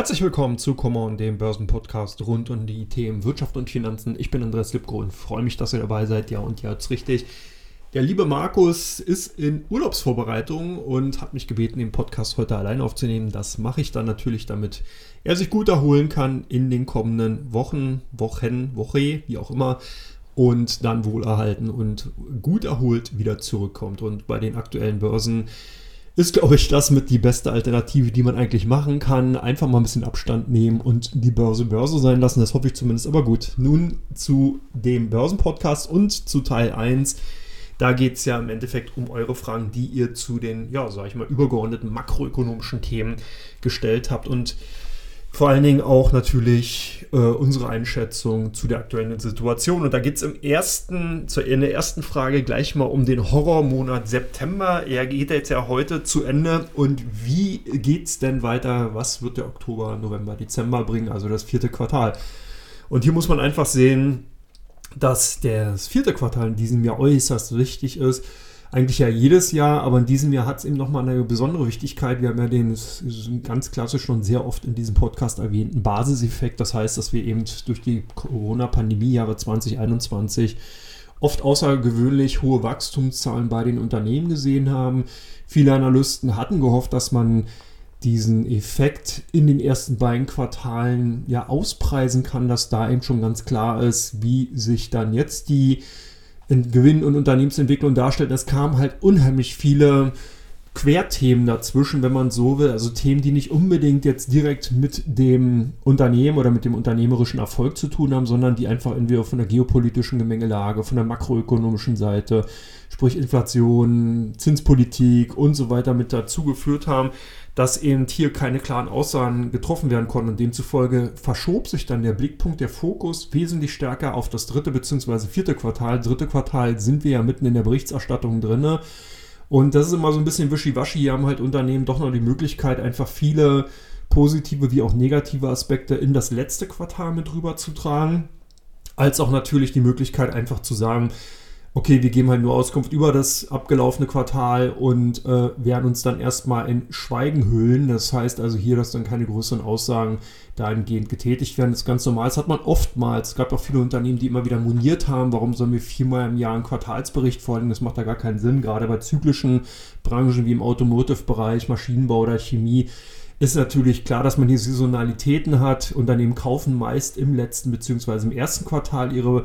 Herzlich willkommen zu Common, dem Börsenpodcast rund um die Themen Wirtschaft und Finanzen. Ich bin Andreas Lipko und freue mich, dass ihr dabei seid. Ja, und ja, jetzt richtig. Der liebe Markus ist in Urlaubsvorbereitung und hat mich gebeten, den Podcast heute allein aufzunehmen. Das mache ich dann natürlich, damit er sich gut erholen kann in den kommenden Wochen, Wochen, Woche, wie auch immer. Und dann wohlerhalten und gut erholt wieder zurückkommt. Und bei den aktuellen Börsen ist, glaube ich, das mit die beste Alternative, die man eigentlich machen kann. Einfach mal ein bisschen Abstand nehmen und die Börse Börse sein lassen. Das hoffe ich zumindest. Aber gut, nun zu dem Börsenpodcast und zu Teil 1. Da geht es ja im Endeffekt um eure Fragen, die ihr zu den, ja, sag ich mal, übergeordneten makroökonomischen Themen gestellt habt. Und vor allen Dingen auch natürlich äh, unsere Einschätzung zu der aktuellen Situation. Und da geht es im ersten, in der ersten Frage gleich mal um den Horrormonat September. Er geht jetzt ja heute zu Ende. Und wie geht es denn weiter? Was wird der Oktober, November, Dezember bringen? Also das vierte Quartal. Und hier muss man einfach sehen, dass das vierte Quartal in diesem Jahr äußerst wichtig ist eigentlich ja jedes Jahr, aber in diesem Jahr hat es eben nochmal eine besondere Wichtigkeit. Wir haben ja den ganz klassisch schon sehr oft in diesem Podcast erwähnten Basiseffekt. Das heißt, dass wir eben durch die Corona-Pandemie Jahre 2021 oft außergewöhnlich hohe Wachstumszahlen bei den Unternehmen gesehen haben. Viele Analysten hatten gehofft, dass man diesen Effekt in den ersten beiden Quartalen ja auspreisen kann, dass da eben schon ganz klar ist, wie sich dann jetzt die Gewinn- und Unternehmensentwicklung darstellt. Es kamen halt unheimlich viele Querthemen dazwischen, wenn man so will. Also Themen, die nicht unbedingt jetzt direkt mit dem Unternehmen oder mit dem unternehmerischen Erfolg zu tun haben, sondern die einfach entweder von der geopolitischen Gemengelage, von der makroökonomischen Seite, sprich Inflation, Zinspolitik und so weiter mit dazu geführt haben, dass eben hier keine klaren Aussagen getroffen werden konnten. Und demzufolge verschob sich dann der Blickpunkt, der Fokus wesentlich stärker auf das dritte bzw. vierte Quartal. Dritte Quartal sind wir ja mitten in der Berichterstattung drin. Und das ist immer so ein bisschen wischiwaschi. Hier haben halt Unternehmen doch noch die Möglichkeit, einfach viele positive wie auch negative Aspekte in das letzte Quartal mit rüberzutragen. Als auch natürlich die Möglichkeit, einfach zu sagen, okay, wir geben halt nur Auskunft über das abgelaufene Quartal und äh, werden uns dann erstmal in Schweigen hüllen. Das heißt also hier, dass dann keine größeren Aussagen dahingehend getätigt werden. Das ist ganz normal. Das hat man oftmals. Es gab auch viele Unternehmen, die immer wieder moniert haben, warum sollen wir viermal im Jahr einen Quartalsbericht vorlegen? Das macht da gar keinen Sinn. Gerade bei zyklischen Branchen wie im Automotive-Bereich, Maschinenbau oder Chemie ist natürlich klar, dass man hier Saisonalitäten hat. Unternehmen kaufen meist im letzten bzw. im ersten Quartal ihre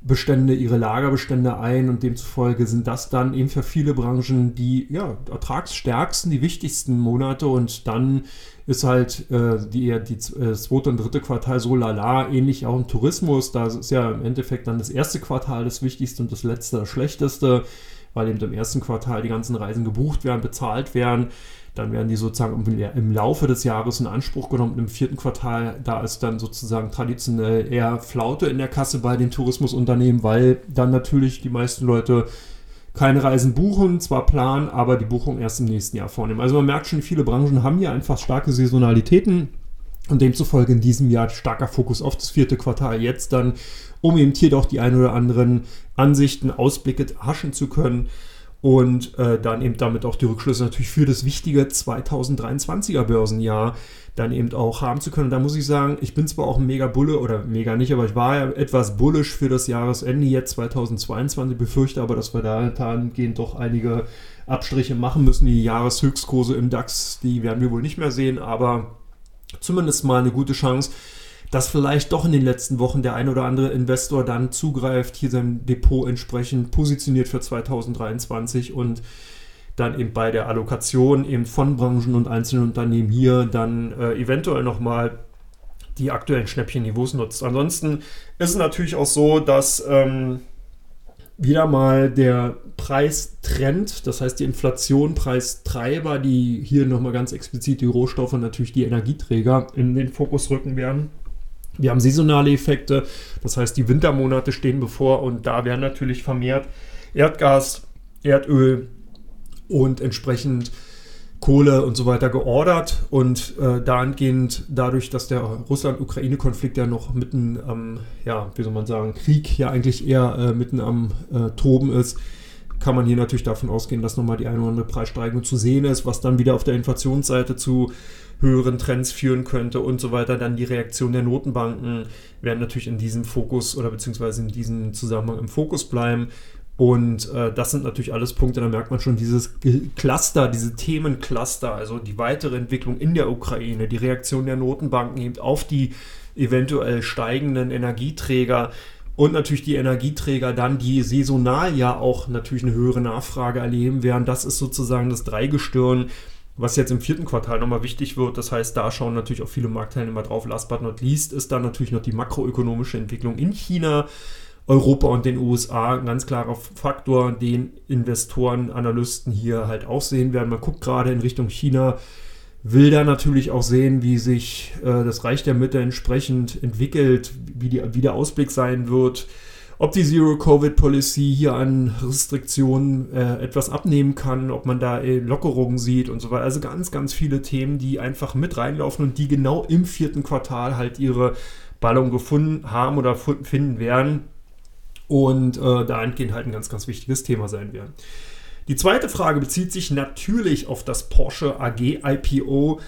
Bestände, ihre Lagerbestände ein und demzufolge sind das dann eben für viele Branchen die ja, ertragsstärksten, die wichtigsten Monate und dann ist halt äh, die, die äh, zweite und dritte Quartal so lala, ähnlich auch im Tourismus, da ist ja im Endeffekt dann das erste Quartal das wichtigste und das letzte das schlechteste, weil eben im ersten Quartal die ganzen Reisen gebucht werden, bezahlt werden dann werden die sozusagen im Laufe des Jahres in Anspruch genommen. Im vierten Quartal, da ist dann sozusagen traditionell eher Flaute in der Kasse bei den Tourismusunternehmen, weil dann natürlich die meisten Leute keine Reisen buchen, zwar planen, aber die Buchung erst im nächsten Jahr vornehmen. Also man merkt schon, viele Branchen haben hier einfach starke Saisonalitäten und demzufolge in diesem Jahr starker Fokus auf das vierte Quartal jetzt dann, um eben hier doch die ein oder anderen Ansichten, Ausblicke haschen zu können und äh, dann eben damit auch die Rückschlüsse natürlich für das wichtige 2023er Börsenjahr dann eben auch haben zu können. da muss ich sagen, ich bin zwar auch ein mega Bulle oder mega nicht, aber ich war ja etwas bullisch für das Jahresende jetzt 2022, befürchte aber, dass wir da dahingehend doch einige Abstriche machen müssen. Die Jahreshöchstkurse im DAX, die werden wir wohl nicht mehr sehen, aber zumindest mal eine gute Chance dass vielleicht doch in den letzten Wochen der ein oder andere Investor dann zugreift, hier sein Depot entsprechend positioniert für 2023 und dann eben bei der Allokation eben von Branchen und einzelnen Unternehmen hier dann äh, eventuell nochmal die aktuellen Schnäppchenniveaus nutzt. Ansonsten ist es natürlich auch so, dass ähm, wieder mal der Preistrend, das heißt die Inflation, Preistreiber, die hier nochmal ganz explizit die Rohstoffe, natürlich die Energieträger in den Fokus rücken werden. Wir haben saisonale Effekte, das heißt, die Wintermonate stehen bevor und da werden natürlich vermehrt Erdgas, Erdöl und entsprechend Kohle und so weiter geordert und äh, dahingehend dadurch, dass der Russland-Ukraine-Konflikt ja noch mitten am, ja, wie soll man sagen, Krieg ja eigentlich eher äh, mitten am äh, Toben ist, kann man hier natürlich davon ausgehen, dass nochmal die eine oder andere Preissteigerung zu sehen ist, was dann wieder auf der Inflationsseite zu höheren Trends führen könnte und so weiter. Dann die Reaktion der Notenbanken werden natürlich in diesem Fokus oder beziehungsweise in diesem Zusammenhang im Fokus bleiben. Und äh, das sind natürlich alles Punkte, da merkt man schon dieses Cluster, diese Themencluster, also die weitere Entwicklung in der Ukraine, die Reaktion der Notenbanken eben auf die eventuell steigenden Energieträger und natürlich die Energieträger dann, die saisonal ja auch natürlich eine höhere Nachfrage erleben werden. Das ist sozusagen das Dreigestirn, was jetzt im vierten Quartal nochmal wichtig wird. Das heißt, da schauen natürlich auch viele Marktteilnehmer drauf. Last but not least ist dann natürlich noch die makroökonomische Entwicklung in China Europa und den USA ein ganz klarer Faktor, den Investoren, Analysten hier halt auch sehen werden. Man guckt gerade in Richtung China, will da natürlich auch sehen, wie sich äh, das Reich der Mitte entsprechend entwickelt, wie, die, wie der Ausblick sein wird, ob die Zero-Covid-Policy hier an Restriktionen äh, etwas abnehmen kann, ob man da äh, Lockerungen sieht und so weiter. Also ganz, ganz viele Themen, die einfach mit reinlaufen und die genau im vierten Quartal halt ihre Ballung gefunden haben oder finden werden und äh, dahingehend halt ein ganz, ganz wichtiges Thema sein werden. Die zweite Frage bezieht sich natürlich auf das Porsche AG IPO.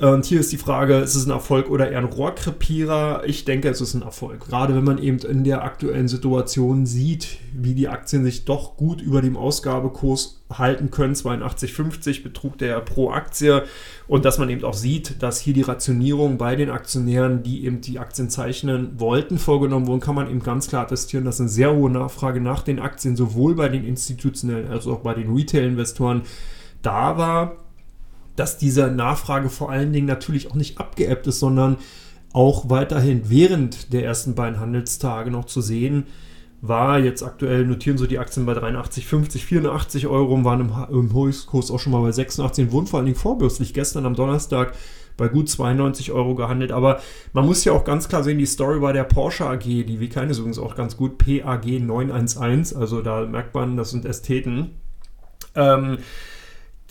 Und hier ist die Frage, ist es ein Erfolg oder eher ein Rohrkrepierer? Ich denke, es ist ein Erfolg. Gerade wenn man eben in der aktuellen Situation sieht, wie die Aktien sich doch gut über dem Ausgabekurs halten können. 82,50 betrug der pro Aktie. Und dass man eben auch sieht, dass hier die Rationierung bei den Aktionären, die eben die Aktien zeichnen wollten, vorgenommen wurden, kann man eben ganz klar attestieren, dass eine sehr hohe Nachfrage nach den Aktien sowohl bei den institutionellen als auch bei den Retail-Investoren da war dass diese Nachfrage vor allen Dingen natürlich auch nicht abgeebbt ist, sondern auch weiterhin während der ersten beiden Handelstage noch zu sehen war. Jetzt aktuell notieren so die Aktien bei 83, 50, 84 Euro, waren im, im Höchstkurs auch schon mal bei 86, wurden vor allen Dingen vorbürstlich gestern am Donnerstag bei gut 92 Euro gehandelt. Aber man muss ja auch ganz klar sehen, die Story bei der Porsche AG, die wie keine übrigens auch ganz gut, PAG 911, also da merkt man, das sind Ästheten. Ähm,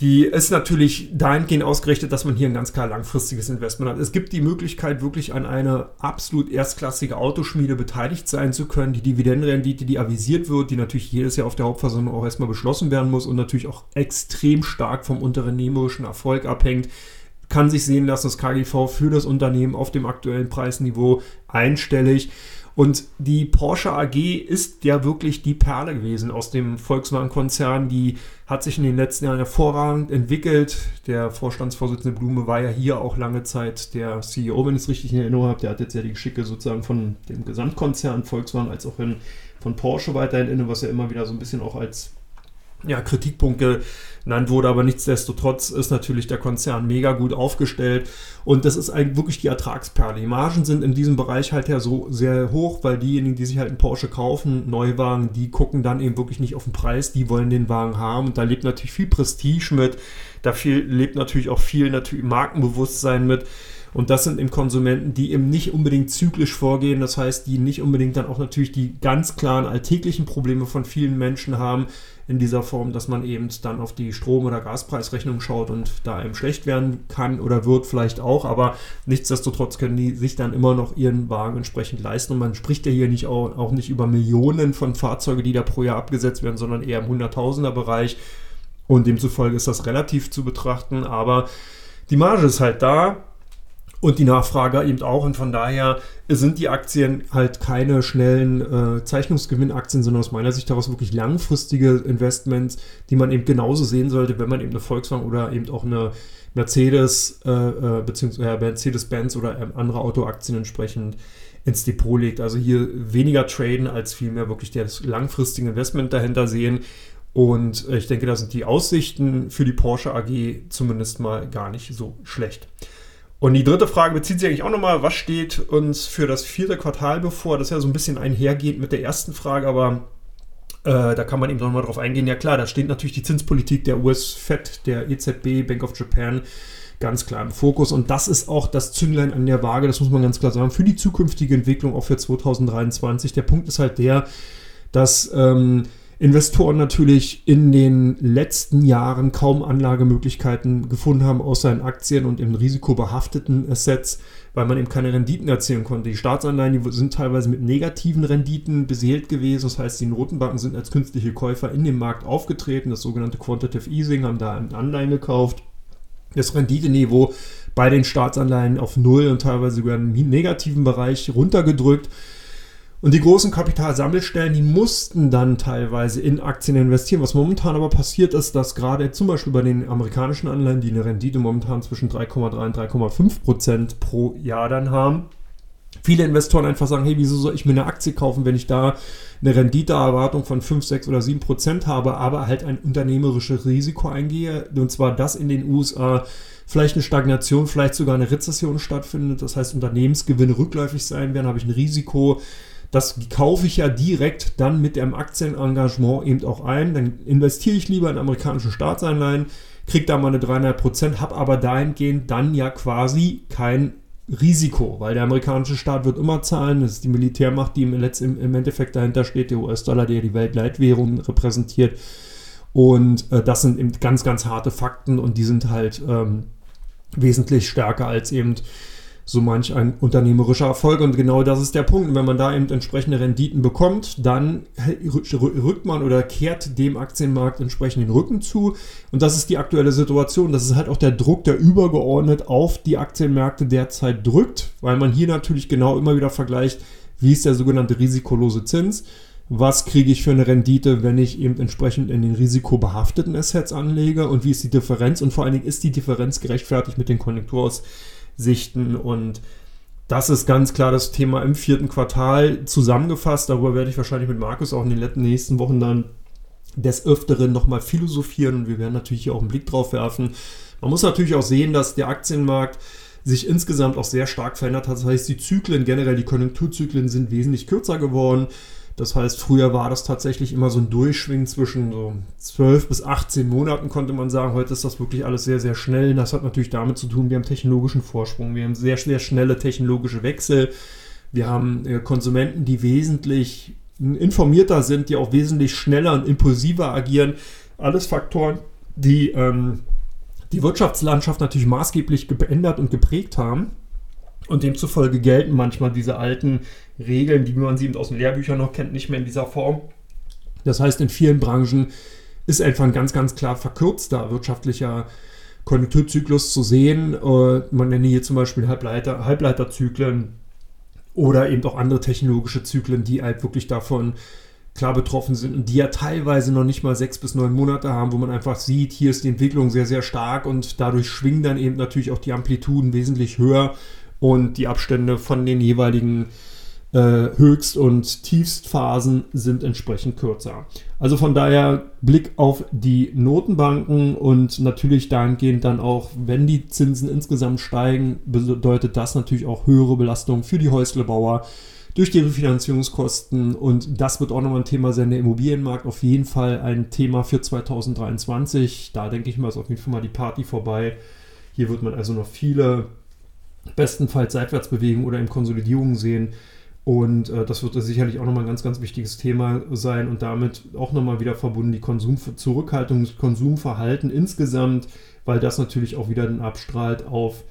die ist natürlich dahingehend ausgerichtet, dass man hier ein ganz klar langfristiges Investment hat. Es gibt die Möglichkeit, wirklich an einer absolut erstklassige Autoschmiede beteiligt sein zu können. Die Dividendenrendite, die avisiert wird, die natürlich jedes Jahr auf der Hauptversammlung auch erstmal beschlossen werden muss und natürlich auch extrem stark vom unternehmerischen Erfolg abhängt, kann sich sehen lassen, das KGV für das Unternehmen auf dem aktuellen Preisniveau einstellig. Und die Porsche AG ist ja wirklich die Perle gewesen aus dem Volkswagen-Konzern. Die hat sich in den letzten Jahren hervorragend entwickelt. Der Vorstandsvorsitzende Blume war ja hier auch lange Zeit der CEO, wenn ich es richtig in Erinnerung habe. Der hat jetzt ja die Geschicke sozusagen von dem Gesamtkonzern Volkswagen als auch in, von Porsche weiterhin inne, was ja immer wieder so ein bisschen auch als ja, Kritikpunkt genannt wurde, aber nichtsdestotrotz ist natürlich der Konzern mega gut aufgestellt und das ist eigentlich wirklich die Ertragsperle. Die Margen sind in diesem Bereich halt ja so sehr hoch, weil diejenigen, die sich halt einen Porsche kaufen, Neuwagen, die gucken dann eben wirklich nicht auf den Preis, die wollen den Wagen haben und da lebt natürlich viel Prestige mit, da viel, lebt natürlich auch viel natürlich Markenbewusstsein mit. Und das sind eben Konsumenten, die eben nicht unbedingt zyklisch vorgehen. Das heißt, die nicht unbedingt dann auch natürlich die ganz klaren alltäglichen Probleme von vielen Menschen haben, in dieser Form, dass man eben dann auf die Strom- oder Gaspreisrechnung schaut und da einem schlecht werden kann oder wird vielleicht auch, aber nichtsdestotrotz können die sich dann immer noch ihren Wagen entsprechend leisten. Und man spricht ja hier nicht auch, auch nicht über Millionen von Fahrzeugen, die da pro Jahr abgesetzt werden, sondern eher im Hunderttausender Bereich. Und demzufolge ist das relativ zu betrachten, aber die Marge ist halt da, und die Nachfrage eben auch. Und von daher sind die Aktien halt keine schnellen äh, Zeichnungsgewinnaktien, sondern aus meiner Sicht daraus wirklich langfristige Investments, die man eben genauso sehen sollte, wenn man eben eine Volkswagen oder eben auch eine Mercedes äh, äh beziehungsweise Mercedes-Benz oder ähm, andere Autoaktien entsprechend ins Depot legt. Also hier weniger traden als vielmehr wirklich das langfristige Investment dahinter sehen. Und äh, ich denke, da sind die Aussichten für die Porsche AG zumindest mal gar nicht so schlecht. Und die dritte Frage bezieht sich eigentlich auch nochmal, was steht uns für das vierte Quartal bevor? Das ist ja so ein bisschen einhergeht mit der ersten Frage, aber äh, da kann man eben nochmal drauf eingehen. Ja klar, da steht natürlich die Zinspolitik der US-Fed, der EZB, Bank of Japan ganz klar im Fokus. Und das ist auch das Zünglein an der Waage, das muss man ganz klar sagen, für die zukünftige Entwicklung auch für 2023. Der Punkt ist halt der, dass... Ähm, Investoren natürlich in den letzten Jahren kaum Anlagemöglichkeiten gefunden haben, außer in Aktien und in risikobehafteten Assets, weil man eben keine Renditen erzielen konnte. Die Staatsanleihen die sind teilweise mit negativen Renditen beseelt gewesen. Das heißt, die Notenbanken sind als künstliche Käufer in dem Markt aufgetreten. Das sogenannte Quantitative Easing haben da Anleihen gekauft. Das Renditeniveau bei den Staatsanleihen auf Null und teilweise sogar im negativen Bereich runtergedrückt. Und die großen Kapitalsammelstellen, die mussten dann teilweise in Aktien investieren. Was momentan aber passiert ist, dass gerade zum Beispiel bei den amerikanischen Anleihen, die eine Rendite momentan zwischen 3,3 und 3,5 Prozent pro Jahr dann haben, viele Investoren einfach sagen, hey, wieso soll ich mir eine Aktie kaufen, wenn ich da eine Renditeerwartung von 5, 6 oder 7 Prozent habe, aber halt ein unternehmerisches Risiko eingehe. Und zwar, dass in den USA vielleicht eine Stagnation, vielleicht sogar eine Rezession stattfindet. Das heißt, Unternehmensgewinne rückläufig sein werden, habe ich ein Risiko das kaufe ich ja direkt dann mit dem Aktienengagement eben auch ein. Dann investiere ich lieber in amerikanische Staatsanleihen, kriege da mal eine 3,5% habe aber dahingehend dann ja quasi kein Risiko, weil der amerikanische Staat wird immer zahlen. Das ist die Militärmacht, die im, im Endeffekt dahinter steht, der US-Dollar, der die Weltleitwährung repräsentiert. Und äh, das sind eben ganz, ganz harte Fakten und die sind halt ähm, wesentlich stärker als eben so manch ein unternehmerischer Erfolg. Und genau das ist der Punkt. Wenn man da eben entsprechende Renditen bekommt, dann rückt man oder kehrt dem Aktienmarkt entsprechend den Rücken zu. Und das ist die aktuelle Situation. Das ist halt auch der Druck, der übergeordnet auf die Aktienmärkte derzeit drückt, weil man hier natürlich genau immer wieder vergleicht, wie ist der sogenannte risikolose Zins. Was kriege ich für eine Rendite, wenn ich eben entsprechend in den risikobehafteten Assets anlege und wie ist die Differenz und vor allen Dingen ist die Differenz gerechtfertigt mit den Konjunkturaus sichten. Und das ist ganz klar das Thema im vierten Quartal zusammengefasst. Darüber werde ich wahrscheinlich mit Markus auch in den nächsten Wochen dann des Öfteren nochmal philosophieren und wir werden natürlich hier auch einen Blick drauf werfen. Man muss natürlich auch sehen, dass der Aktienmarkt sich insgesamt auch sehr stark verändert hat. Das heißt, die Zyklen, generell die Konjunkturzyklen sind wesentlich kürzer geworden. Das heißt, früher war das tatsächlich immer so ein Durchschwingen zwischen so 12 bis 18 Monaten, konnte man sagen. Heute ist das wirklich alles sehr, sehr schnell. Das hat natürlich damit zu tun, wir haben technologischen Vorsprung, wir haben sehr, sehr schnelle technologische Wechsel. Wir haben äh, Konsumenten, die wesentlich informierter sind, die auch wesentlich schneller und impulsiver agieren. Alles Faktoren, die ähm, die Wirtschaftslandschaft natürlich maßgeblich geändert und geprägt haben. Und demzufolge gelten manchmal diese alten Regeln, die man sie aus den Lehrbüchern noch kennt, nicht mehr in dieser Form. Das heißt, in vielen Branchen ist einfach ein ganz, ganz klar verkürzter wirtschaftlicher Konjunkturzyklus zu sehen. Äh, man nenne hier zum Beispiel Halbleiter, Halbleiterzyklen oder eben auch andere technologische Zyklen, die halt wirklich davon klar betroffen sind und die ja teilweise noch nicht mal sechs bis neun Monate haben, wo man einfach sieht, hier ist die Entwicklung sehr, sehr stark und dadurch schwingen dann eben natürlich auch die Amplituden wesentlich höher und die Abstände von den jeweiligen äh, Höchst- und Tiefstphasen sind entsprechend kürzer. Also von daher Blick auf die Notenbanken und natürlich dahingehend dann auch, wenn die Zinsen insgesamt steigen, bedeutet das natürlich auch höhere Belastung für die Häuslebauer durch die Refinanzierungskosten und das wird auch nochmal ein Thema sein. Der Immobilienmarkt auf jeden Fall ein Thema für 2023. Da denke ich mal, ist auf jeden Fall mal die Party vorbei. Hier wird man also noch viele bestenfalls Seitwärtsbewegungen oder in Konsolidierungen sehen. Und äh, das wird sicherlich auch nochmal ein ganz, ganz wichtiges Thema sein und damit auch nochmal wieder verbunden die Konsum Zurückhaltung, das Konsumverhalten insgesamt, weil das natürlich auch wieder dann abstrahlt auf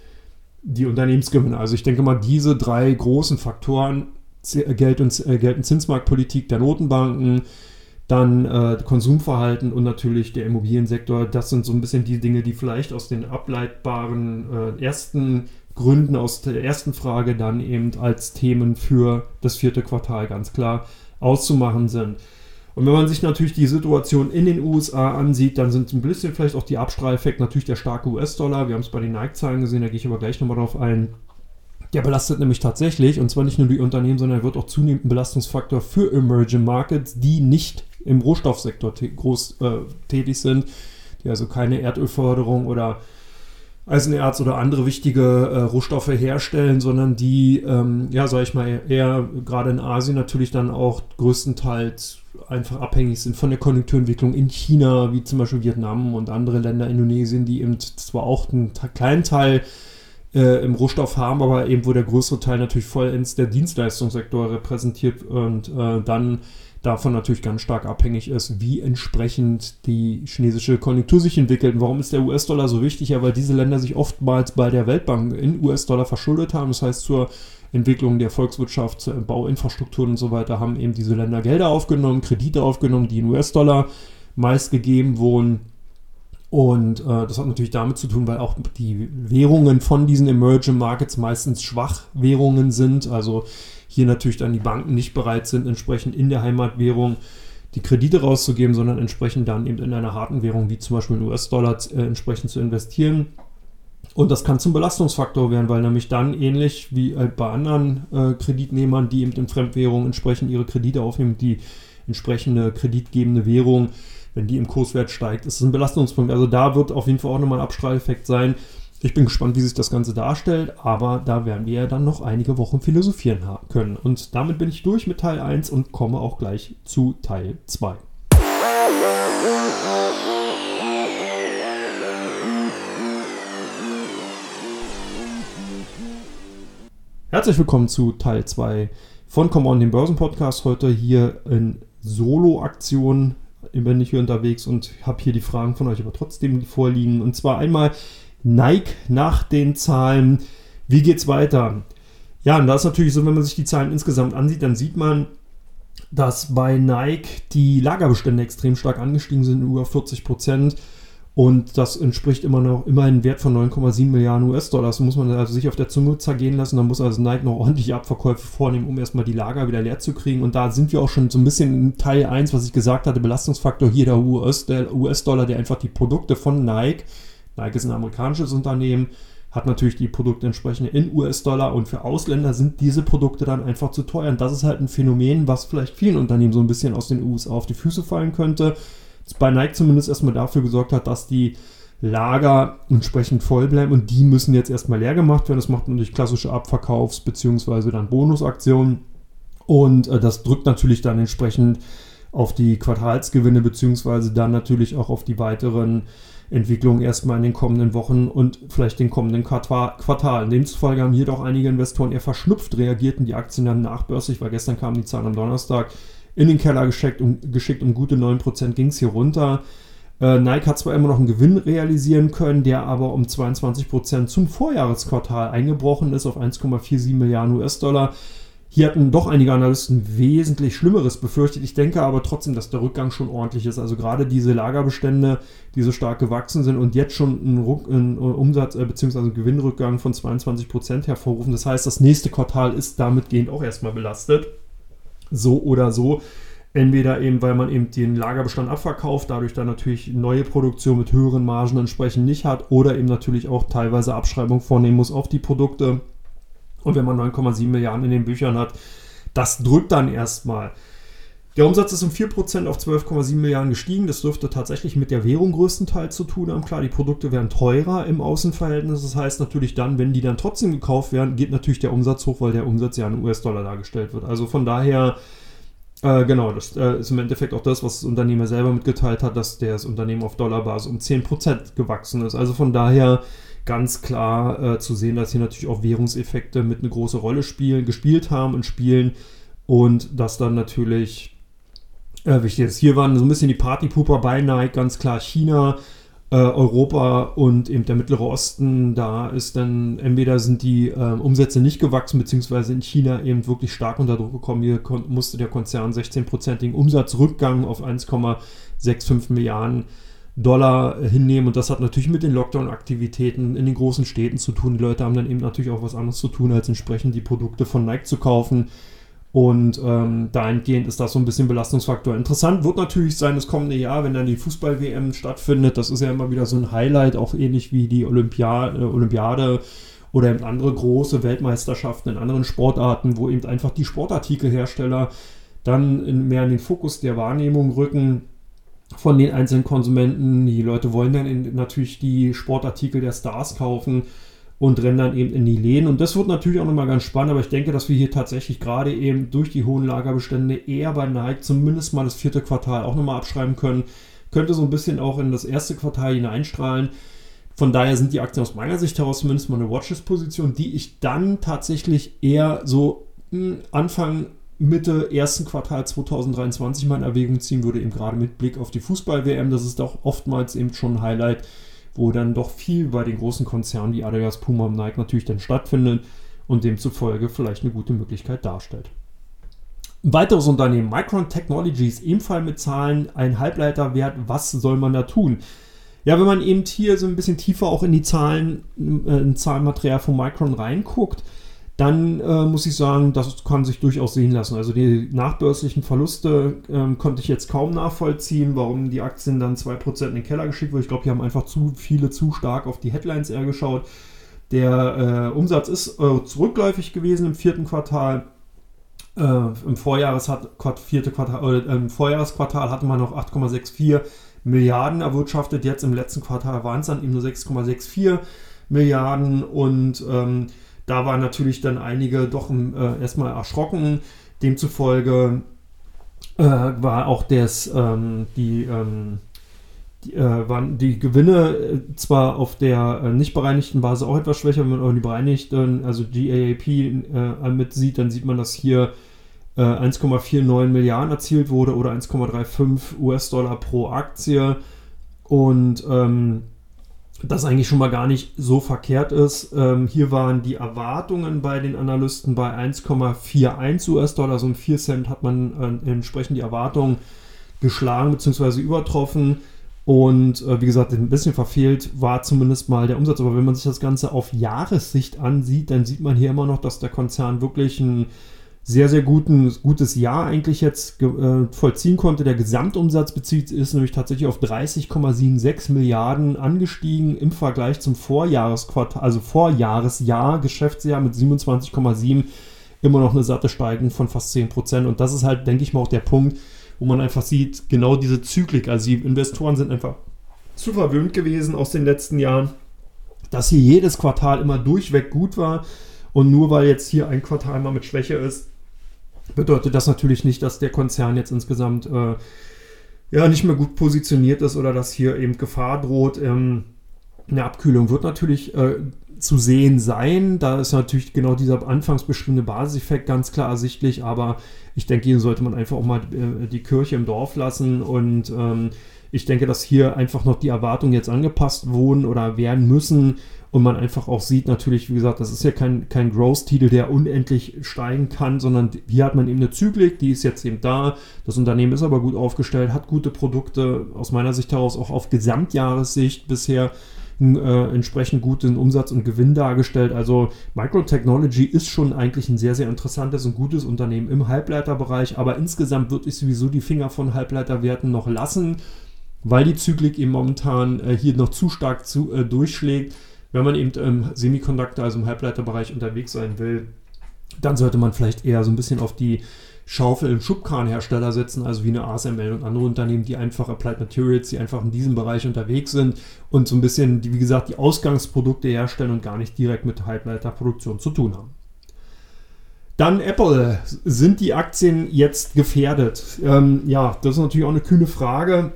die Unternehmensgewinne. Also ich denke mal, diese drei großen Faktoren, Geld- und, äh, Geld- und Zinsmarktpolitik der Notenbanken, dann äh, Konsumverhalten und natürlich der Immobiliensektor, das sind so ein bisschen die Dinge, die vielleicht aus den ableitbaren äh, ersten Gründen aus der ersten Frage dann eben als Themen für das vierte Quartal ganz klar auszumachen sind. Und wenn man sich natürlich die Situation in den USA ansieht, dann sind ein bisschen vielleicht auch die Abstrahleffekte natürlich der starke US-Dollar. Wir haben es bei den Nike-Zahlen gesehen, da gehe ich aber gleich nochmal drauf ein. Der belastet nämlich tatsächlich, und zwar nicht nur die Unternehmen, sondern er wird auch zunehmend ein Belastungsfaktor für Emerging Markets, die nicht im Rohstoffsektor groß äh, tätig sind, die also keine Erdölförderung oder Eisenerz oder andere wichtige äh, Rohstoffe herstellen, sondern die, ähm, ja, sag ich mal, eher gerade in Asien natürlich dann auch größtenteils einfach abhängig sind von der Konjunkturentwicklung in China, wie zum Beispiel Vietnam und andere Länder, Indonesien, die eben zwar auch einen kleinen Teil äh, im Rohstoff haben, aber eben wo der größere Teil natürlich vollends der Dienstleistungssektor repräsentiert und äh, dann davon natürlich ganz stark abhängig ist, wie entsprechend die chinesische Konjunktur sich entwickelt. Und warum ist der US-Dollar so wichtig? Ja, weil diese Länder sich oftmals bei der Weltbank in US-Dollar verschuldet haben. Das heißt, zur Entwicklung der Volkswirtschaft, zur Bauinfrastruktur und so weiter haben eben diese Länder Gelder aufgenommen, Kredite aufgenommen, die in US-Dollar meist gegeben wurden. Und äh, das hat natürlich damit zu tun, weil auch die Währungen von diesen Emerging Markets meistens Schwachwährungen sind. Also hier natürlich dann die Banken nicht bereit sind, entsprechend in der Heimatwährung die Kredite rauszugeben, sondern entsprechend dann eben in einer harten Währung wie zum Beispiel in US-Dollar äh, entsprechend zu investieren. Und das kann zum Belastungsfaktor werden, weil nämlich dann ähnlich wie äh, bei anderen äh, Kreditnehmern, die eben in Fremdwährung entsprechend ihre Kredite aufnehmen, die entsprechende kreditgebende Währung wenn die im Kurswert steigt, ist es ein Belastungspunkt. Also da wird auf jeden Fall auch nochmal ein Abstrahleffekt sein. Ich bin gespannt, wie sich das Ganze darstellt, aber da werden wir ja dann noch einige Wochen philosophieren können. Und damit bin ich durch mit Teil 1 und komme auch gleich zu Teil 2. Herzlich willkommen zu Teil 2 von Come On, dem Börsenpodcast. Heute hier in Solo-Aktion bin ich hier unterwegs und habe hier die Fragen von euch aber trotzdem vorliegen. Und zwar einmal Nike nach den Zahlen. Wie geht's weiter? Ja, und da ist natürlich so, wenn man sich die Zahlen insgesamt ansieht, dann sieht man, dass bei Nike die Lagerbestände extrem stark angestiegen sind, über 40 Prozent. Und das entspricht immer noch immer einem Wert von 9,7 Milliarden US-Dollar. Das muss man also sich auf der Zunge zergehen lassen. Da muss also Nike noch ordentliche Abverkäufe vornehmen, um erstmal die Lager wieder leer zu kriegen. Und da sind wir auch schon so ein bisschen in Teil 1, was ich gesagt hatte, Belastungsfaktor hier der US-Dollar, der einfach die Produkte von Nike, Nike ist ein amerikanisches Unternehmen, hat natürlich die Produkte entsprechend in US-Dollar und für Ausländer sind diese Produkte dann einfach zu teuer. Und das ist halt ein Phänomen, was vielleicht vielen Unternehmen so ein bisschen aus den USA auf die Füße fallen könnte bei Nike zumindest erstmal dafür gesorgt hat, dass die Lager entsprechend voll bleiben und die müssen jetzt erstmal leer gemacht werden. Das macht durch klassische Abverkaufs- bzw. dann Bonusaktionen und äh, das drückt natürlich dann entsprechend auf die Quartalsgewinne bzw. dann natürlich auch auf die weiteren Entwicklungen erstmal in den kommenden Wochen und vielleicht den kommenden Quartal. Demzufolge haben hier doch einige Investoren eher verschnupft reagierten die Aktien dann nachbörslich, weil gestern kamen die Zahlen am Donnerstag in den Keller geschickt, um, geschickt, um gute 9% ging es hier runter. Äh, Nike hat zwar immer noch einen Gewinn realisieren können, der aber um 22% zum Vorjahresquartal eingebrochen ist auf 1,47 Milliarden US-Dollar. Hier hatten doch einige Analysten wesentlich Schlimmeres befürchtet. Ich denke aber trotzdem, dass der Rückgang schon ordentlich ist. Also gerade diese Lagerbestände, die so stark gewachsen sind und jetzt schon einen, Ruck, einen Umsatz- äh, bzw. Gewinnrückgang von 22% hervorrufen. Das heißt, das nächste Quartal ist damit gehend auch erstmal belastet so oder so. Entweder eben, weil man eben den Lagerbestand abverkauft, dadurch dann natürlich neue Produktion mit höheren Margen entsprechend nicht hat oder eben natürlich auch teilweise Abschreibung vornehmen muss auf die Produkte. Und wenn man 9,7 Milliarden in den Büchern hat, das drückt dann erstmal. Der Umsatz ist um 4% auf 12,7 Milliarden gestiegen. Das dürfte tatsächlich mit der Währung größtenteils zu tun haben. Klar, die Produkte werden teurer im Außenverhältnis. Das heißt natürlich dann, wenn die dann trotzdem gekauft werden, geht natürlich der Umsatz hoch, weil der Umsatz ja in US-Dollar dargestellt wird. Also von daher, äh, genau, das äh, ist im Endeffekt auch das, was das Unternehmer selber mitgeteilt hat, dass das Unternehmen auf Dollarbasis um 10% gewachsen ist. Also von daher ganz klar äh, zu sehen, dass hier natürlich auch Währungseffekte mit eine große Rolle spielen, gespielt haben und spielen und dass dann natürlich äh, wichtig ist. Hier waren so ein bisschen die Partypooper bei Nike, ganz klar China, äh, Europa und eben der Mittlere Osten. Da ist dann, entweder sind die äh, Umsätze nicht gewachsen, beziehungsweise in China eben wirklich stark unter Druck gekommen. Hier musste der Konzern 16-prozentigen Umsatzrückgang auf 1,65 Milliarden Dollar hinnehmen und das hat natürlich mit den Lockdown-Aktivitäten in den großen Städten zu tun. Die Leute haben dann eben natürlich auch was anderes zu tun, als entsprechend die Produkte von Nike zu kaufen. Und ähm, dahingehend ist das so ein bisschen Belastungsfaktor. Interessant wird natürlich sein, das kommende Jahr, wenn dann die Fußball-WM stattfindet. Das ist ja immer wieder so ein Highlight, auch ähnlich wie die Olympia äh, Olympiade oder eben andere große Weltmeisterschaften in anderen Sportarten, wo eben einfach die Sportartikelhersteller dann in, mehr in den Fokus der Wahrnehmung rücken von den einzelnen Konsumenten. Die Leute wollen dann natürlich die Sportartikel der Stars kaufen und rennen dann eben in die Läden. Und das wird natürlich auch nochmal ganz spannend, aber ich denke, dass wir hier tatsächlich gerade eben durch die hohen Lagerbestände eher bei Nike zumindest mal das vierte Quartal auch nochmal abschreiben können. Könnte so ein bisschen auch in das erste Quartal hineinstrahlen. Von daher sind die Aktien aus meiner Sicht heraus zumindest mal eine Watches-Position, die ich dann tatsächlich eher so hm, Anfang Mitte ersten Quartal 2023 mal in Erwägung ziehen würde, eben gerade mit Blick auf die Fußball-WM. Das ist doch oftmals eben schon ein Highlight, wo dann doch viel bei den großen Konzernen wie Adidas, Puma und Nike natürlich dann stattfindet und demzufolge vielleicht eine gute Möglichkeit darstellt. Ein weiteres Unternehmen, Micron Technologies, ebenfalls mit Zahlen, ein Halbleiterwert. Was soll man da tun? Ja, wenn man eben hier so ein bisschen tiefer auch in die Zahlen, äh, in Zahlenmaterial von Micron reinguckt, dann äh, muss ich sagen, das kann sich durchaus sehen lassen. Also die nachbörslichen Verluste äh, konnte ich jetzt kaum nachvollziehen, warum die Aktien dann 2% in den Keller geschickt wurden. Ich glaube, die haben einfach zu viele zu stark auf die Headlines eher geschaut. Der äh, Umsatz ist äh, zurückläufig gewesen im vierten Quartal. Äh, Im Vorjahres hat, vierte Quartal, im Vorjahresquartal hatte man noch 8,64 Milliarden erwirtschaftet. Jetzt im letzten Quartal waren es dann eben nur 6,64 Milliarden und ähm, da waren natürlich dann einige doch äh, erstmal erschrocken. Demzufolge äh, war auch das, ähm, die, ähm, die, äh, waren die Gewinne äh, zwar auf der äh, nicht bereinigten Basis auch etwas schwächer, wenn man aber die bereinigten, also GAAP äh, mit sieht, dann sieht man, dass hier 1,49 Milliarden erzielt wurde oder 1,35 US-Dollar pro Aktie. Und ähm, das eigentlich schon mal gar nicht so verkehrt ist. Ähm, hier waren die Erwartungen bei den Analysten bei 1,41 US-Dollar, so ein 4 Cent hat man äh, entsprechend die Erwartungen geschlagen bzw. übertroffen. Und äh, wie gesagt, ein bisschen verfehlt war zumindest mal der Umsatz. Aber wenn man sich das Ganze auf Jahressicht ansieht, dann sieht man hier immer noch, dass der Konzern wirklich ein sehr, sehr guten, gutes Jahr eigentlich jetzt äh, vollziehen konnte. Der Gesamtumsatz bezieht, ist nämlich tatsächlich auf 30,76 Milliarden angestiegen im Vergleich zum Vorjahresquartal, also Vorjahresjahr, Geschäftsjahr mit 27,7 immer noch eine satte Steigung von fast 10 Prozent. Und das ist halt, denke ich mal, auch der Punkt, wo man einfach sieht, genau diese Zyklik. Also die Investoren sind einfach zu verwöhnt gewesen aus den letzten Jahren, dass hier jedes Quartal immer durchweg gut war. Und nur weil jetzt hier ein Quartal mal mit Schwäche ist, bedeutet das natürlich nicht, dass der Konzern jetzt insgesamt äh, ja nicht mehr gut positioniert ist oder dass hier eben Gefahr droht. Ähm, eine Abkühlung wird natürlich äh, zu sehen sein. Da ist natürlich genau dieser anfangs beschriebene Basiseffekt ganz klar ersichtlich, aber ich denke, hier sollte man einfach auch mal äh, die Kirche im Dorf lassen und ähm, ich denke, dass hier einfach noch die Erwartungen jetzt angepasst wurden oder werden müssen und man einfach auch sieht, natürlich, wie gesagt, das ist ja kein, kein Growth-Titel, der unendlich steigen kann, sondern hier hat man eben eine Zyklik, die ist jetzt eben da. Das Unternehmen ist aber gut aufgestellt, hat gute Produkte, aus meiner Sicht heraus auch auf Gesamtjahressicht bisher äh, entsprechend guten Umsatz und Gewinn dargestellt. Also Microtechnology ist schon eigentlich ein sehr, sehr interessantes und gutes Unternehmen im Halbleiterbereich, aber insgesamt würde ich sowieso die Finger von Halbleiterwerten noch lassen, weil die Zyklik eben momentan äh, hier noch zu stark zu, äh, durchschlägt wenn man eben im Semiconductor, also im Halbleiterbereich unterwegs sein will, dann sollte man vielleicht eher so ein bisschen auf die Schaufel- im Schubkranhersteller setzen, also wie eine ASML und andere Unternehmen, die einfach Applied Materials, die einfach in diesem Bereich unterwegs sind und so ein bisschen, wie gesagt, die Ausgangsprodukte herstellen und gar nicht direkt mit Halbleiterproduktion zu tun haben. Dann Apple. Sind die Aktien jetzt gefährdet? Ähm, ja, das ist natürlich auch eine kühne Frage.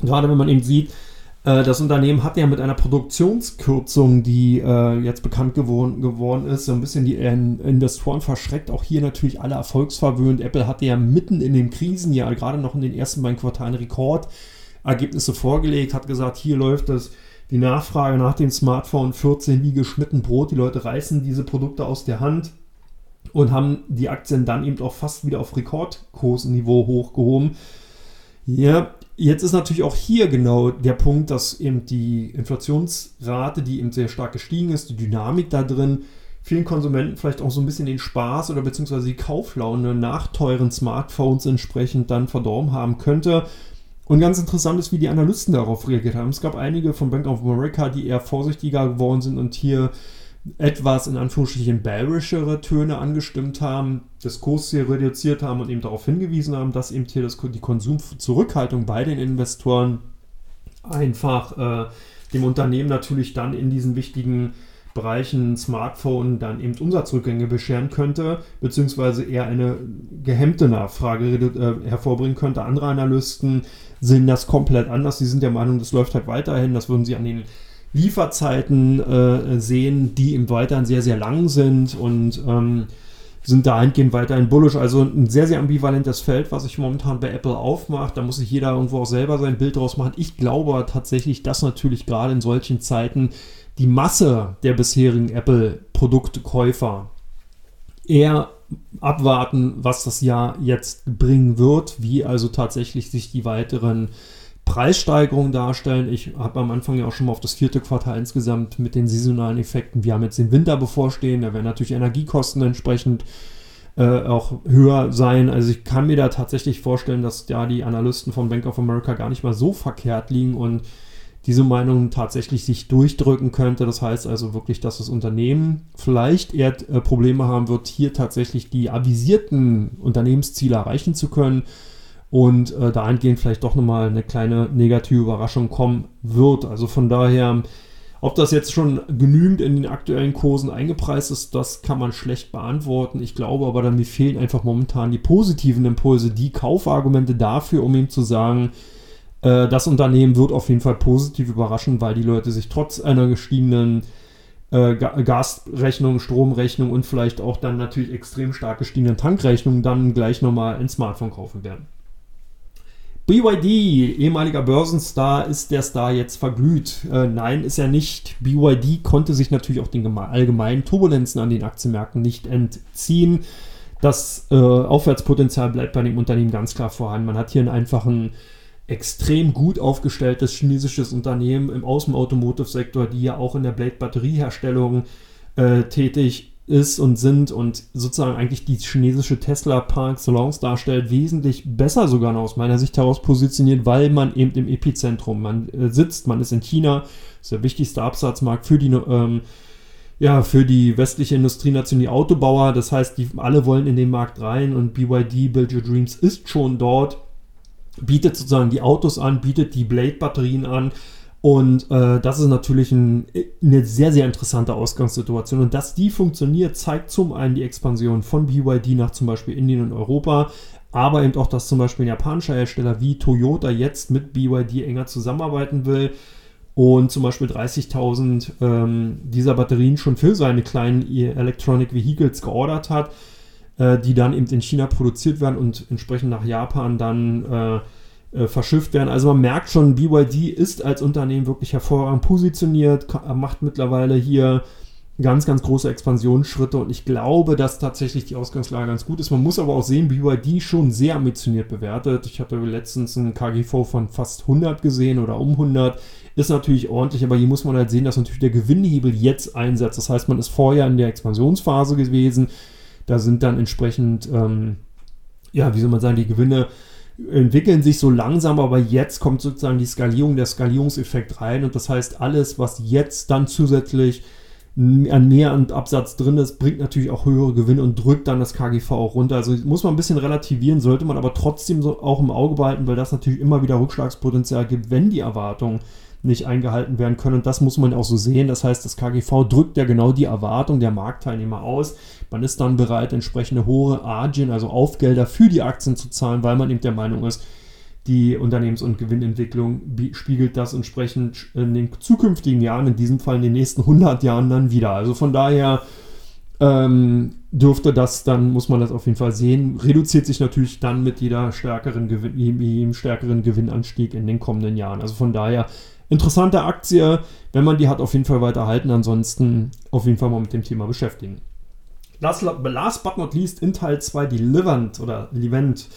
Gerade wenn man eben sieht, das Unternehmen hat ja mit einer Produktionskürzung, die äh, jetzt bekannt geworden, geworden ist, so ein bisschen die äh, Investoren verschreckt. Auch hier natürlich alle erfolgsverwöhnt. Apple hatte ja mitten in dem Krisenjahr, gerade noch in den ersten beiden Quartalen, Rekordergebnisse vorgelegt, hat gesagt, hier läuft das. Die Nachfrage nach dem Smartphone 14 wie geschnitten Brot. Die Leute reißen diese Produkte aus der Hand und haben die Aktien dann eben auch fast wieder auf Rekordkursniveau hochgehoben. Ja, Jetzt ist natürlich auch hier genau der Punkt, dass eben die Inflationsrate, die eben sehr stark gestiegen ist, die Dynamik da drin, vielen Konsumenten vielleicht auch so ein bisschen den Spaß oder beziehungsweise die Kauflaune nach teuren Smartphones entsprechend dann verdorben haben könnte. Und ganz interessant ist, wie die Analysten darauf reagiert haben. Es gab einige von Bank of America, die eher vorsichtiger geworden sind und hier etwas in Anführungsstrichen bearischere Töne angestimmt haben, das Kursziel reduziert haben und eben darauf hingewiesen haben, dass eben hier das, die Konsumzurückhaltung bei den Investoren einfach äh, dem Unternehmen natürlich dann in diesen wichtigen Bereichen Smartphone dann eben Umsatzrückgänge bescheren könnte, beziehungsweise eher eine gehemmte Nachfrage äh, hervorbringen könnte. Andere Analysten sehen das komplett anders. Sie sind der Meinung, das läuft halt weiterhin. Das würden sie an den Lieferzeiten äh, sehen, die im Weiteren sehr, sehr lang sind und ähm, sind dahingehend weiterhin bullish. Also ein sehr, sehr ambivalentes Feld, was sich momentan bei Apple aufmacht. Da muss sich jeder irgendwo auch selber sein Bild draus machen. Ich glaube tatsächlich, dass natürlich gerade in solchen Zeiten die Masse der bisherigen Apple-Produktkäufer eher abwarten, was das Jahr jetzt bringen wird, wie also tatsächlich sich die weiteren Preissteigerungen darstellen. Ich habe am Anfang ja auch schon mal auf das vierte Quartal insgesamt mit den saisonalen Effekten. Wir haben jetzt den Winter bevorstehen, da werden natürlich Energiekosten entsprechend äh, auch höher sein. Also ich kann mir da tatsächlich vorstellen, dass da die Analysten von Bank of America gar nicht mal so verkehrt liegen und diese Meinung tatsächlich sich durchdrücken könnte. Das heißt also wirklich, dass das Unternehmen vielleicht eher äh, Probleme haben wird, hier tatsächlich die avisierten Unternehmensziele erreichen zu können und äh, dahingehend vielleicht doch nochmal eine kleine negative Überraschung kommen wird. Also von daher, ob das jetzt schon genügend in den aktuellen Kursen eingepreist ist, das kann man schlecht beantworten. Ich glaube aber, dann mir fehlen einfach momentan die positiven Impulse, die Kaufargumente dafür, um ihm zu sagen, äh, das Unternehmen wird auf jeden Fall positiv überraschen, weil die Leute sich trotz einer gestiegenen äh, Gasrechnung, Stromrechnung und vielleicht auch dann natürlich extrem stark gestiegenen Tankrechnungen dann gleich nochmal ein Smartphone kaufen werden. BYD, ehemaliger Börsenstar, ist der Star jetzt verglüht? Äh, nein, ist er nicht. BYD konnte sich natürlich auch den allgemeinen Turbulenzen an den Aktienmärkten nicht entziehen. Das äh, Aufwärtspotenzial bleibt bei dem Unternehmen ganz klar vorhanden. Man hat hier einen einfachen extrem gut aufgestelltes chinesisches Unternehmen im Außen-Automotive-Sektor, die ja auch in der Blade-Batterieherstellung äh, tätig ist und sind und sozusagen eigentlich die chinesische Tesla Park Salons darstellt, wesentlich besser sogar aus meiner Sicht heraus positioniert, weil man eben im Epizentrum man äh, sitzt, man ist in China, ist der wichtigste Absatzmarkt für die ähm, ja, für die westliche Industrienation, die Autobauer. Das heißt, die alle wollen in den Markt rein und BYD Build Your Dreams ist schon dort bietet sozusagen die Autos an, bietet die Blade-Batterien an. Und äh, das ist natürlich ein, eine sehr, sehr interessante Ausgangssituation. Und dass die funktioniert, zeigt zum einen die Expansion von BYD nach zum Beispiel Indien und Europa, aber eben auch, dass zum Beispiel ein japanischer Hersteller wie Toyota jetzt mit BYD enger zusammenarbeiten will und zum Beispiel 30.000 ähm, dieser Batterien schon für seine kleinen Electronic Vehicles geordert hat äh, die dann eben in China produziert werden und entsprechend nach Japan dann äh, äh verschifft werden. Also man merkt schon, BYD ist als Unternehmen wirklich hervorragend positioniert, macht mittlerweile hier ganz, ganz große Expansionsschritte und ich glaube, dass tatsächlich die Ausgangslage ganz gut ist. Man muss aber auch sehen, BYD schon sehr ambitioniert bewertet. Ich hatte letztens einen KGV von fast 100 gesehen oder um 100. Ist natürlich ordentlich, aber hier muss man halt sehen, dass natürlich der Gewinnhebel jetzt einsetzt. Das heißt, man ist vorher in der Expansionsphase gewesen. Da sind dann entsprechend, ähm, ja, wie soll man sagen, die Gewinne entwickeln sich so langsam, aber jetzt kommt sozusagen die Skalierung, der Skalierungseffekt rein und das heißt, alles, was jetzt dann zusätzlich an Mehr und Absatz drin ist, bringt natürlich auch höhere Gewinne und drückt dann das KGV auch runter. Also muss man ein bisschen relativieren, sollte man aber trotzdem so auch im Auge behalten, weil das natürlich immer wieder Rückschlagspotenzial gibt, wenn die Erwartungen nicht eingehalten werden können. Und das muss man auch so sehen. Das heißt, das KGV drückt ja genau die Erwartung der Marktteilnehmer aus. Man ist dann bereit, entsprechende hohe Argin, also Aufgelder für die Aktien zu zahlen, weil man eben der Meinung ist, die Unternehmens- und Gewinnentwicklung spiegelt das entsprechend in den zukünftigen Jahren, in diesem Fall in den nächsten 100 Jahren dann wieder. Also von daher ähm, dürfte das dann, muss man das auf jeden Fall sehen, reduziert sich natürlich dann mit jeder stärkeren Gewinn, stärkeren Gewinnanstieg in den kommenden Jahren. Also von daher interessante Aktie, wenn man die hat, auf jeden Fall weiterhalten. Ansonsten auf jeden Fall mal mit dem Thema beschäftigen. Last, last but not least in Teil 2 die Livent oder Livent.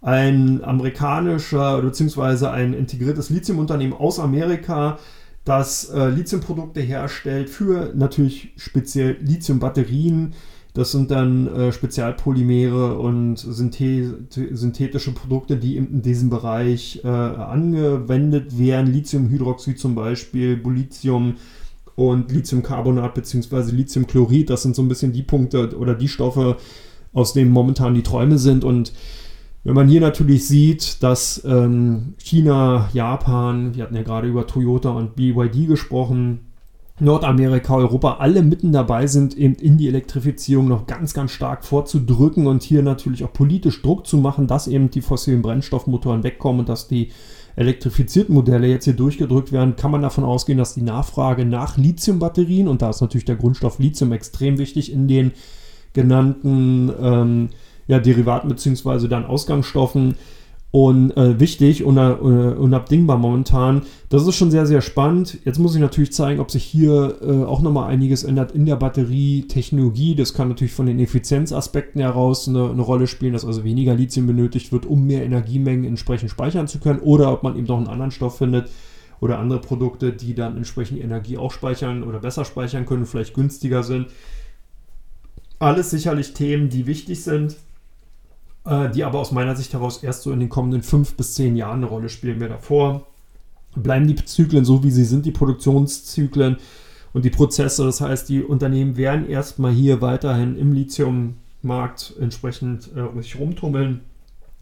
Ein amerikanischer bzw. ein integriertes Lithiumunternehmen aus Amerika, das äh, Lithiumprodukte herstellt für natürlich speziell Lithiumbatterien das sind dann äh, Spezialpolymere und Synthe synthetische Produkte, die in, diesem Bereich äh, angewendet werden. Lithiumhydroxid zum Beispiel, Lithium und Lithiumcarbonat bzw. Lithiumchlorid. Das sind so ein bisschen die Punkte oder die Stoffe, aus denen momentan die Träume sind. Und wenn man hier natürlich sieht, dass ähm, China, Japan, wir hatten ja gerade über Toyota und BYD gesprochen, Nordamerika, Europa alle mitten dabei sind, eben in die Elektrifizierung noch ganz, ganz stark vorzudrücken und hier natürlich auch politisch Druck zu machen, dass eben die fossilen Brennstoffmotoren wegkommen und dass die elektrifizierten Modelle jetzt hier durchgedrückt werden, kann man davon ausgehen, dass die Nachfrage nach Lithiumbatterien, und da ist natürlich der Grundstoff Lithium extrem wichtig, in den genannten ähm, ja, Derivaten bzw. dann Ausgangsstoffen. Und äh, wichtig und uh, unabdingbar momentan. Das ist schon sehr, sehr spannend. Jetzt muss ich natürlich zeigen, ob sich hier äh, auch nochmal einiges ändert in der Batterietechnologie. Das kann natürlich von den Effizienzaspekten heraus eine, eine, Rolle spielen, dass also weniger Lithium benötigt wird, um mehr Energiemengen entsprechend speichern zu können. Oder ob man eben noch einen anderen Stoff findet oder andere Produkte, die dann entsprechend Energie auch speichern oder besser speichern können, vielleicht günstiger sind. Alles sicherlich Themen, die wichtig sind äh, die aber aus meiner Sicht heraus erst so in den kommenden fünf bis zehn Jahren eine Rolle spielen. Mehr davor bleiben die Zyklen so, wie sie sind, die Produktionszyklen und die Prozesse. Das heißt, die Unternehmen werden erstmal hier weiterhin im Lithiummarkt entsprechend äh, sich rumtummeln.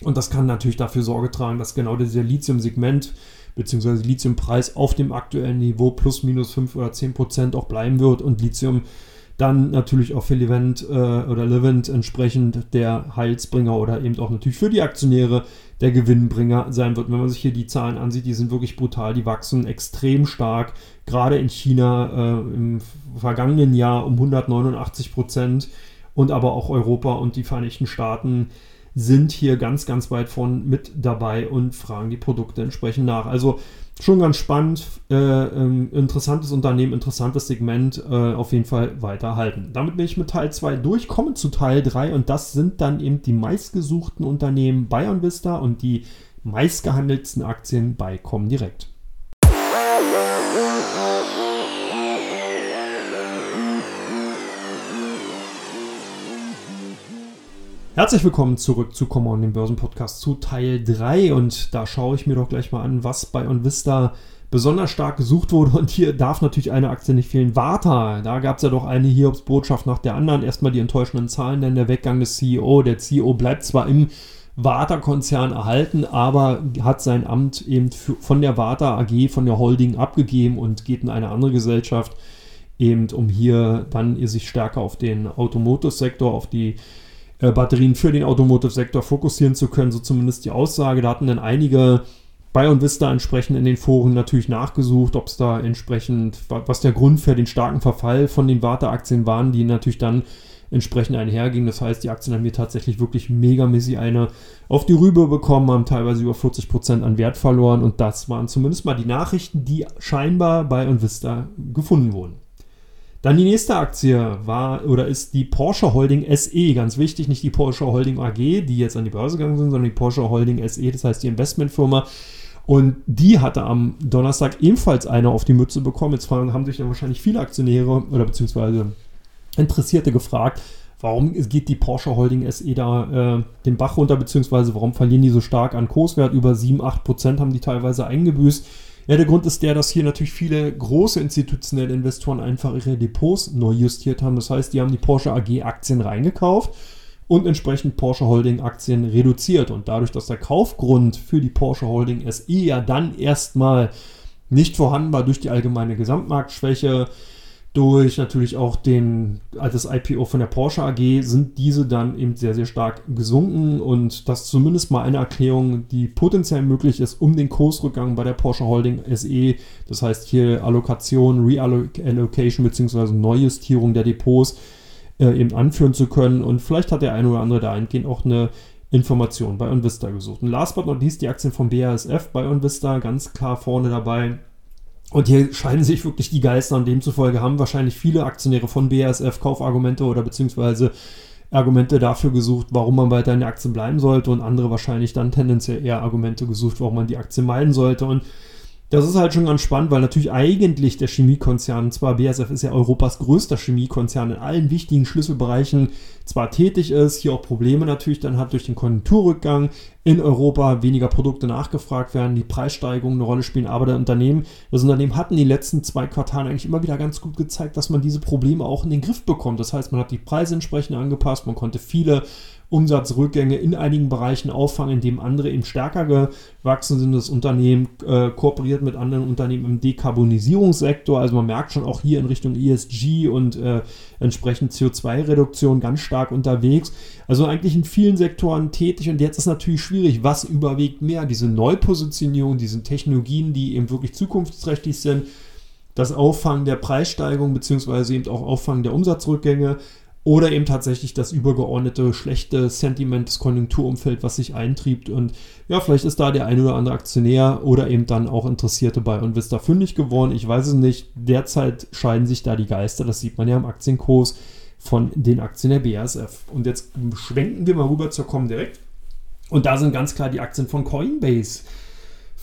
Und das kann natürlich dafür Sorge tragen, dass genau dieser Lithium-Segment bzw. Lithiumpreis auf dem aktuellen Niveau plus minus 5 oder 10 Prozent auch bleiben wird und Lithium dann natürlich auch für Levent äh, oder Levent entsprechend der Heilsbringer oder eben auch natürlich für die Aktionäre der Gewinnbringer sein wird. Wenn man sich hier die Zahlen ansieht, die sind wirklich brutal, die wachsen extrem stark. Gerade in China äh, im vergangenen Jahr um 189 Prozent und aber auch Europa und die Vereinigten Staaten sind hier ganz, ganz weit von mit dabei und fragen die Produkte entsprechend nach. Also schon ganz spannend, äh, ähm, interessantes Unternehmen, interessantes Segment, äh, auf jeden Fall weiterhalten. Damit bin ich mit Teil 2 durch, komme zu Teil 3 und das sind dann eben die meistgesuchten Unternehmen bei OnVista und die meistgehandelten Aktien bei Comdirect. Herzlich willkommen zurück zu Common, dem Börsenpodcast zu Teil 3 und da schaue ich mir doch gleich mal an, was bei OnVista besonders stark gesucht wurde und hier darf natürlich eine Aktie nicht fehlen. Warta, da gab es ja doch eine Hiobs-Botschaft nach der anderen. Erstmal die enttäuschenden Zahlen, denn der Weggang des CEO. Der CEO bleibt zwar im Warta-Konzern erhalten, aber hat sein Amt eben von der Warta AG, von der Holding abgegeben und geht in eine andere Gesellschaft, eben um hier dann sich stärker auf den Automotive-Sektor, auf die äh, Batterien für den Automotive-Sektor fokussieren zu können, so zumindest die Aussage. Da hatten dann einige bei und Vista entsprechend in den Foren natürlich nachgesucht, ob es da entsprechend, was der Grund für den starken Verfall von den Warteaktien waren, die natürlich dann entsprechend einhergingen. Das heißt, die Aktien haben hier tatsächlich wirklich megamäßig eine auf die Rübe bekommen, haben teilweise über 40 Prozent an Wert verloren und das waren zumindest mal die Nachrichten, die scheinbar bei Vista gefunden wurden. Dann die nächste Aktie war oder ist die Porsche Holding SE. Ganz wichtig, nicht die Porsche Holding AG, die jetzt an die Börse gegangen sind, sondern die Porsche Holding SE, das heißt die Investmentfirma. Und die hatte am Donnerstag ebenfalls eine auf die Mütze bekommen. Jetzt haben sich dann wahrscheinlich viele Aktionäre oder beziehungsweise Interessierte gefragt, warum geht die Porsche Holding SE da äh, den Bach runter, beziehungsweise warum verlieren die so stark an Kurswert? Über 7, 8 Prozent haben die teilweise eingebüßt. Ja, der Grund ist der, dass hier natürlich viele große institutionelle Investoren einfach ihre Depots neu justiert haben. Das heißt, die haben die Porsche AG Aktien reingekauft und entsprechend Porsche Holding Aktien reduziert. Und dadurch, dass der Kaufgrund für die Porsche Holding SE ja dann erstmal nicht vorhanden war durch die allgemeine Gesamtmarktschwäche, durch natürlich auch den, das IPO von der Porsche AG sind diese dann eben sehr, sehr stark gesunken und das zumindest mal eine Erklärung, die potenziell möglich ist, um den Kursrückgang bei der Porsche Holding SE, das heißt hier Allokation, Reallocation bzw. Neujustierung der Depots äh, eben anführen zu können und vielleicht hat der eine oder andere dahingehend auch eine Information bei Onvista gesucht. Und last but not least die Aktien vom BASF bei Onvista ganz klar vorne dabei und hier scheinen sich wirklich die Geister und demzufolge haben wahrscheinlich viele Aktionäre von BASF Kaufargumente oder beziehungsweise Argumente dafür gesucht, warum man weiter in der Aktie bleiben sollte und andere wahrscheinlich dann tendenziell eher Argumente gesucht, warum man die Aktie meiden sollte. Und das ist halt schon ganz spannend, weil natürlich eigentlich der Chemiekonzern, zwar BASF ist ja Europas größter Chemiekonzern in allen wichtigen Schlüsselbereichen, zwar tätig ist, hier auch Probleme natürlich dann hat durch den Konjunkturrückgang in Europa, weniger Produkte nachgefragt werden, die Preissteigerungen eine Rolle spielen, aber der Unternehmen, das Unternehmen hat in den letzten zwei Quartalen eigentlich immer wieder ganz gut gezeigt, dass man diese Probleme auch in den Griff bekommt. Das heißt, man hat die Preise entsprechend angepasst, man konnte viele Umsatzrückgänge in einigen Bereichen auffangen, indem andere eben stärker gewachsen sind. Das Unternehmen äh, kooperiert mit anderen Unternehmen im Dekarbonisierungssektor. Also man merkt schon auch hier in Richtung ESG und äh, entsprechend CO2-Reduktion ganz stark unterwegs. Also eigentlich in vielen Sektoren tätig und jetzt ist natürlich schwierig, was überwiegt mehr, diese Neupositionierung, diese Technologien, die eben wirklich zukunftsträchtig sind, das Auffangen der Preissteigerung beziehungsweise eben auch Auffangen der Umsatzrückgänge oder eben tatsächlich das übergeordnete schlechte Sentiment des Konjunkturumfeld, was sich eintriebt. Und ja, vielleicht ist da der ein oder andere Aktionär oder eben dann auch Interessierte bei und ist da fündig geworden. Ich weiß es nicht. Derzeit scheiden sich da die Geister. Das sieht man ja im Aktienkurs von den Aktien der BASF. Und jetzt schwenken wir mal rüber zur Comdirect. Und da sind ganz klar die Aktien von Coinbase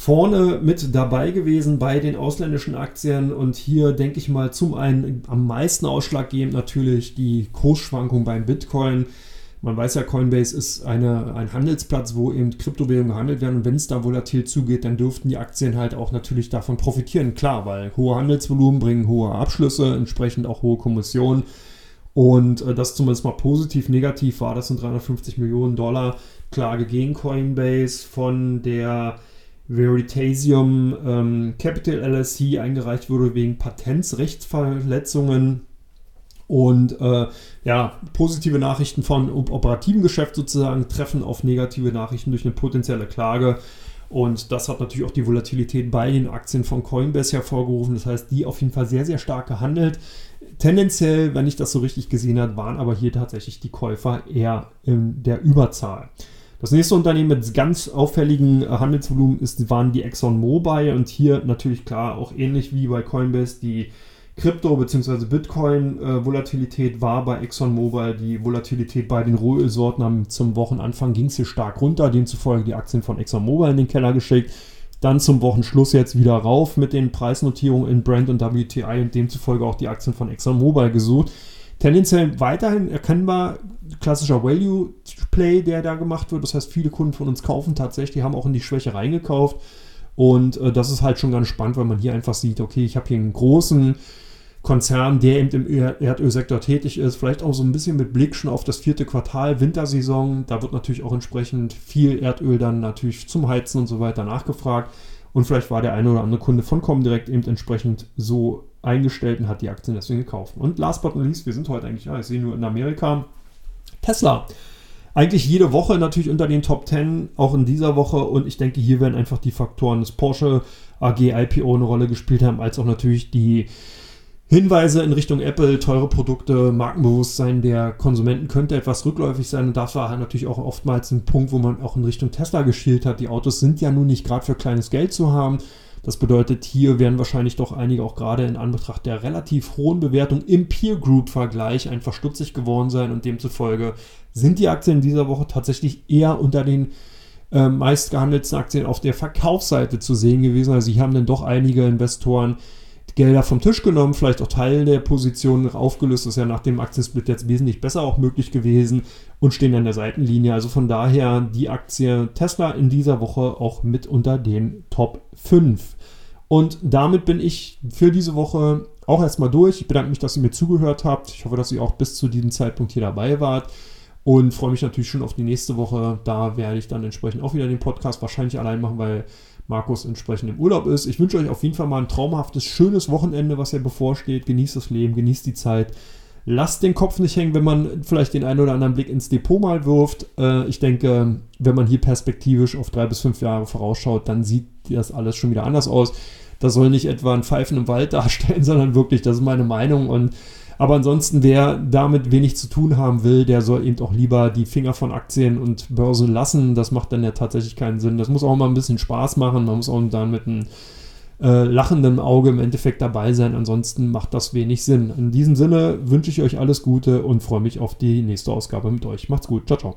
vorne mit dabei gewesen bei den ausländischen Aktien. Und hier denke ich mal zum einen am meisten ausschlaggebend natürlich die Kursschwankung beim Bitcoin. Man weiß ja, Coinbase ist eine, ein Handelsplatz, wo eben Kryptowährungen gehandelt werden. Und wenn es da volatil zugeht, dann dürften die Aktien halt auch natürlich davon profitieren. Klar, weil hohe Handelsvolumen bringen hohe Abschlüsse, entsprechend auch hohe Kommissionen. Und äh, das zumindest mal positiv, negativ war, das sind 350 Millionen Dollar Klage gegen Coinbase von der Veritasium ähm, Capital LLC eingereicht wurde wegen Patentsrechtsverletzungen. Und äh, ja, positive Nachrichten von operativen Geschäft sozusagen treffen auf negative Nachrichten durch eine potenzielle Klage. Und das hat natürlich auch die Volatilität bei den Aktien von Coinbase hervorgerufen. Das heißt, die auf jeden Fall sehr, sehr stark gehandelt. Tendenziell, wenn ich das so richtig gesehen habe, waren aber hier tatsächlich die Käufer eher in der Überzahl. Das nächste Unternehmen mit ganz auffälligen äh, Handelsvolumen ist, waren die ExxonMobil und hier natürlich klar auch ähnlich wie bei Coinbase die Krypto- bzw. Bitcoin-Volatilität äh, war bei ExxonMobil die Volatilität bei den Rohölsorten zum Wochenanfang ging es hier stark runter, demzufolge die Aktien von ExxonMobil in den Keller geschickt. Dann zum Wochenschluss jetzt wieder rauf mit den Preisnotierungen in Brent und WTI und demzufolge auch die Aktien von ExxonMobil gesucht. Tendenziell weiterhin erkennbar klassischer Value-Play, der da gemacht wird. Das heißt, viele Kunden von uns kaufen tatsächlich, haben auch in die Schwäche reingekauft. Und äh, das ist halt schon ganz spannend, weil man hier einfach sieht, okay, ich habe hier einen großen Konzern, der eben im Erdölsektor tätig ist, vielleicht auch so ein bisschen mit Blick schon auf das vierte Quartal, Wintersaison. Da wird natürlich auch entsprechend viel Erdöl dann natürlich zum Heizen und so weiter nachgefragt. Und vielleicht war der eine oder andere Kunde von Comdirect eben entsprechend so eingestellt und hat die Aktien deswegen gekauft. Und last but not least, wir sind heute eigentlich, ja, ich sehe nur in Amerika, Tesla. Eigentlich jede Woche natürlich unter den Top 10, auch in dieser Woche. Und ich denke, hier werden einfach die Faktoren des Porsche AG IPO eine Rolle gespielt haben, als auch natürlich die Hinweise in Richtung Apple, teure Produkte, Markenbewusstsein der Konsumenten könnte etwas rückläufig sein. Und das war natürlich auch oftmals ein Punkt, wo man auch in Richtung Tesla geschielt hat. Die Autos sind ja nun nicht gerade für kleines Geld zu haben. Das bedeutet, hier werden wahrscheinlich doch einige auch gerade in Anbetracht der relativ hohen Bewertung im Peer Group Vergleich einfach stutzig geworden sein und demzufolge sind die Aktien dieser Woche tatsächlich eher unter den äh, meistgehandelten Aktien auf der Verkaufsseite zu sehen gewesen. Also hier haben dann doch einige Investoren Gelder vom Tisch genommen, vielleicht auch Teile der Positionen aufgelöst. Ist ja nach dem Aktiensplit jetzt wesentlich besser auch möglich gewesen und stehen an der Seitenlinie. Also von daher die Aktie Tesla in dieser Woche auch mit unter den Top 5. Und damit bin ich für diese Woche auch erstmal durch. Ich bedanke mich, dass ihr mir zugehört habt. Ich hoffe, dass ihr auch bis zu diesem Zeitpunkt hier dabei wart. Und freue mich natürlich schon auf die nächste Woche. Da werde ich dann entsprechend auch wieder den Podcast wahrscheinlich allein machen, weil Markus entsprechend im Urlaub ist. Ich wünsche euch auf jeden Fall mal ein traumhaftes, schönes Wochenende, was ja bevorsteht. Genießt das Leben, genießt die Zeit. Lasst den Kopf nicht hängen, wenn man vielleicht den einen oder anderen Blick ins Depot mal wirft. Äh, ich denke, wenn man hier perspektivisch auf drei bis fünf Jahre vorausschaut, dann sieht das alles schon wieder anders aus. Das soll nicht etwa ein Pfeifen im Wald darstellen, sondern wirklich, das ist meine Meinung. Und aber ansonsten, wer damit wenig zu tun haben will, der soll eben auch lieber die Finger von Aktien und Börsen lassen. Das macht dann ja tatsächlich keinen Sinn. Das muss auch mal ein bisschen Spaß machen. Man muss auch dann mit einem äh, lachendem Auge im Endeffekt dabei sein. Ansonsten macht das wenig Sinn. In diesem Sinne wünsche ich euch alles Gute und freue mich auf die nächste Ausgabe mit euch. Macht's gut. Ciao, ciao.